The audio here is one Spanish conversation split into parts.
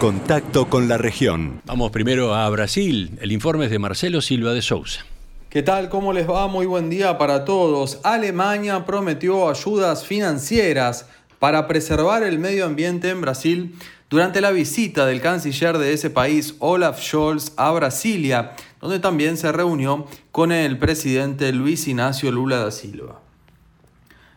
Contacto con la región. Vamos primero a Brasil. El informe es de Marcelo Silva de Sousa. ¿Qué tal? ¿Cómo les va? Muy buen día para todos. Alemania prometió ayudas financieras para preservar el medio ambiente en Brasil durante la visita del canciller de ese país, Olaf Scholz, a Brasilia, donde también se reunió con el presidente Luis Ignacio Lula da Silva.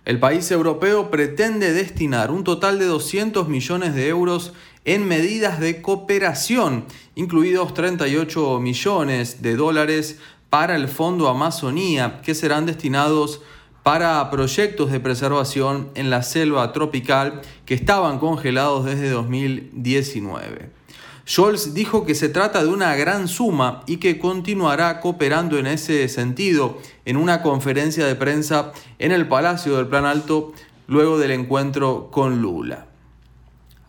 El país europeo pretende destinar un total de 200 millones de euros en medidas de cooperación, incluidos 38 millones de dólares para el Fondo Amazonía, que serán destinados para proyectos de preservación en la selva tropical que estaban congelados desde 2019. Scholz dijo que se trata de una gran suma y que continuará cooperando en ese sentido en una conferencia de prensa en el Palacio del Plan Alto luego del encuentro con Lula.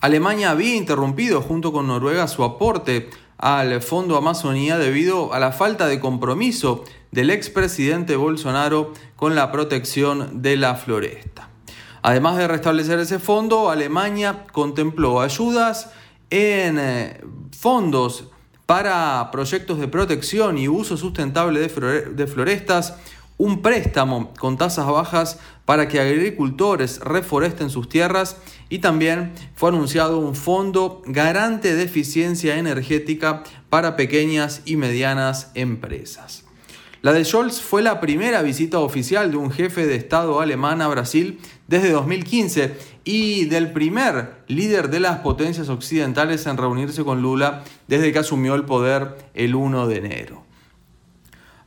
Alemania había interrumpido junto con Noruega su aporte al Fondo Amazonía debido a la falta de compromiso del expresidente Bolsonaro con la protección de la floresta. Además de restablecer ese fondo, Alemania contempló ayudas en eh, fondos para proyectos de protección y uso sustentable de florestas, un préstamo con tasas bajas para que agricultores reforesten sus tierras y también fue anunciado un fondo garante de eficiencia energética para pequeñas y medianas empresas. La de Scholz fue la primera visita oficial de un jefe de Estado alemán a Brasil desde 2015 y del primer líder de las potencias occidentales en reunirse con Lula desde que asumió el poder el 1 de enero.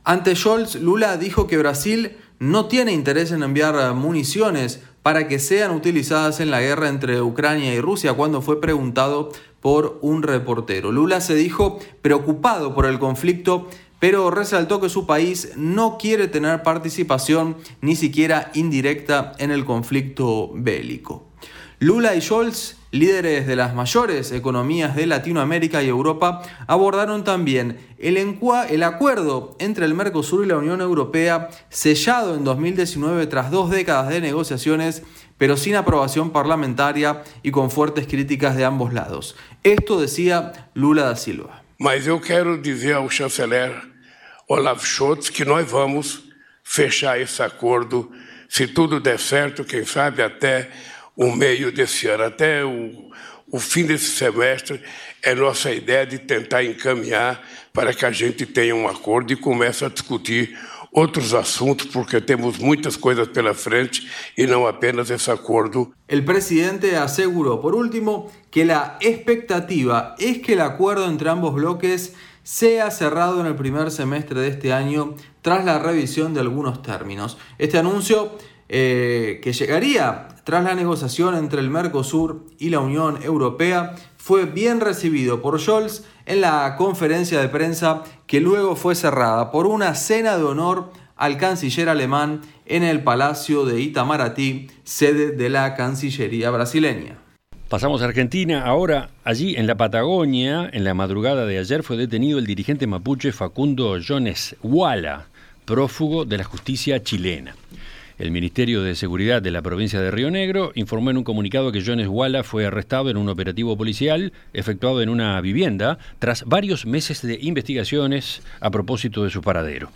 Ante Scholz, Lula dijo que Brasil no tiene interés en enviar municiones para que sean utilizadas en la guerra entre Ucrania y Rusia cuando fue preguntado por un reportero. Lula se dijo preocupado por el conflicto, pero resaltó que su país no quiere tener participación ni siquiera indirecta en el conflicto bélico. Lula y Scholz, líderes de las mayores economías de Latinoamérica y Europa, abordaron también el, el, acuerdo entre el Mercosur y la Unión Europea, sellado en 2019 tras dos décadas de negociaciones, pero sin aprobación parlamentaria y con fuertes críticas de ambos lados. Esto decía Lula da Silva. Olaf Scholz que nós vamos fechar esse acordo, se tudo der certo, quem sabe até o meio desse ano, até o, o fim desse semestre, é nossa ideia de tentar encaminhar para que a gente tenha um acordo e comece a discutir outros assuntos, porque temos muitas coisas pela frente e não apenas esse acordo. El presidente aseguró, por último, que la expectativa es que el acuerdo entre ambos bloques sea cerrado en el primer semestre de este año tras la revisión de algunos términos. Este anuncio eh, que llegaría tras la negociación entre el Mercosur y la Unión Europea, fue bien recibido por Scholz en la conferencia de prensa que luego fue cerrada por una cena de honor al canciller alemán en el Palacio de Itamaraty, sede de la Cancillería brasileña. Pasamos a Argentina. Ahora, allí en la Patagonia, en la madrugada de ayer, fue detenido el dirigente mapuche Facundo Jones Walla, prófugo de la justicia chilena. El Ministerio de Seguridad de la provincia de Río Negro informó en un comunicado que Jones Walla fue arrestado en un operativo policial efectuado en una vivienda tras varios meses de investigaciones a propósito de su paradero.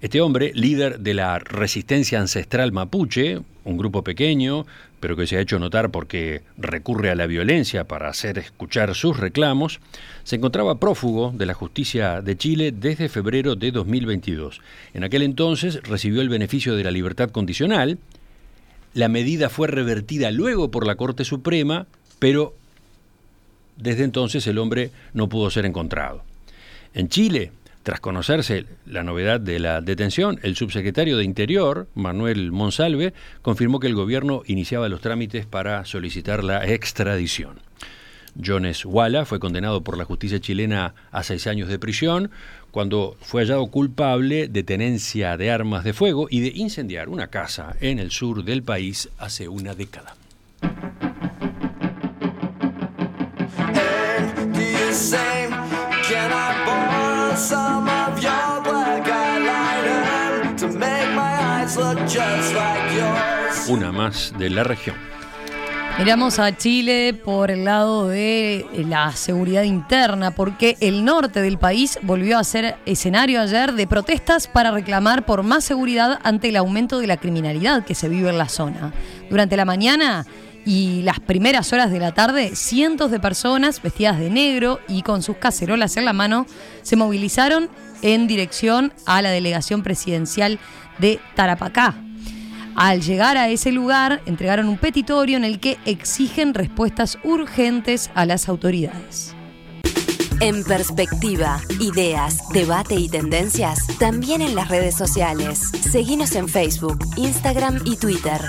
Este hombre, líder de la resistencia ancestral mapuche, un grupo pequeño, pero que se ha hecho notar porque recurre a la violencia para hacer escuchar sus reclamos, se encontraba prófugo de la justicia de Chile desde febrero de 2022. En aquel entonces recibió el beneficio de la libertad condicional. La medida fue revertida luego por la Corte Suprema, pero desde entonces el hombre no pudo ser encontrado. En Chile, tras conocerse la novedad de la detención, el subsecretario de Interior, Manuel Monsalve, confirmó que el gobierno iniciaba los trámites para solicitar la extradición. Jones Walla fue condenado por la justicia chilena a seis años de prisión cuando fue hallado culpable de tenencia de armas de fuego y de incendiar una casa en el sur del país hace una década. Una más de la región. Miramos a Chile por el lado de la seguridad interna, porque el norte del país volvió a ser escenario ayer de protestas para reclamar por más seguridad ante el aumento de la criminalidad que se vive en la zona. Durante la mañana y las primeras horas de la tarde, cientos de personas vestidas de negro y con sus cacerolas en la mano se movilizaron en dirección a la delegación presidencial de Tarapacá, al llegar a ese lugar, entregaron un petitorio en el que exigen respuestas urgentes a las autoridades. En perspectiva, ideas, debate y tendencias, también en las redes sociales. Seguimos en Facebook, Instagram y Twitter.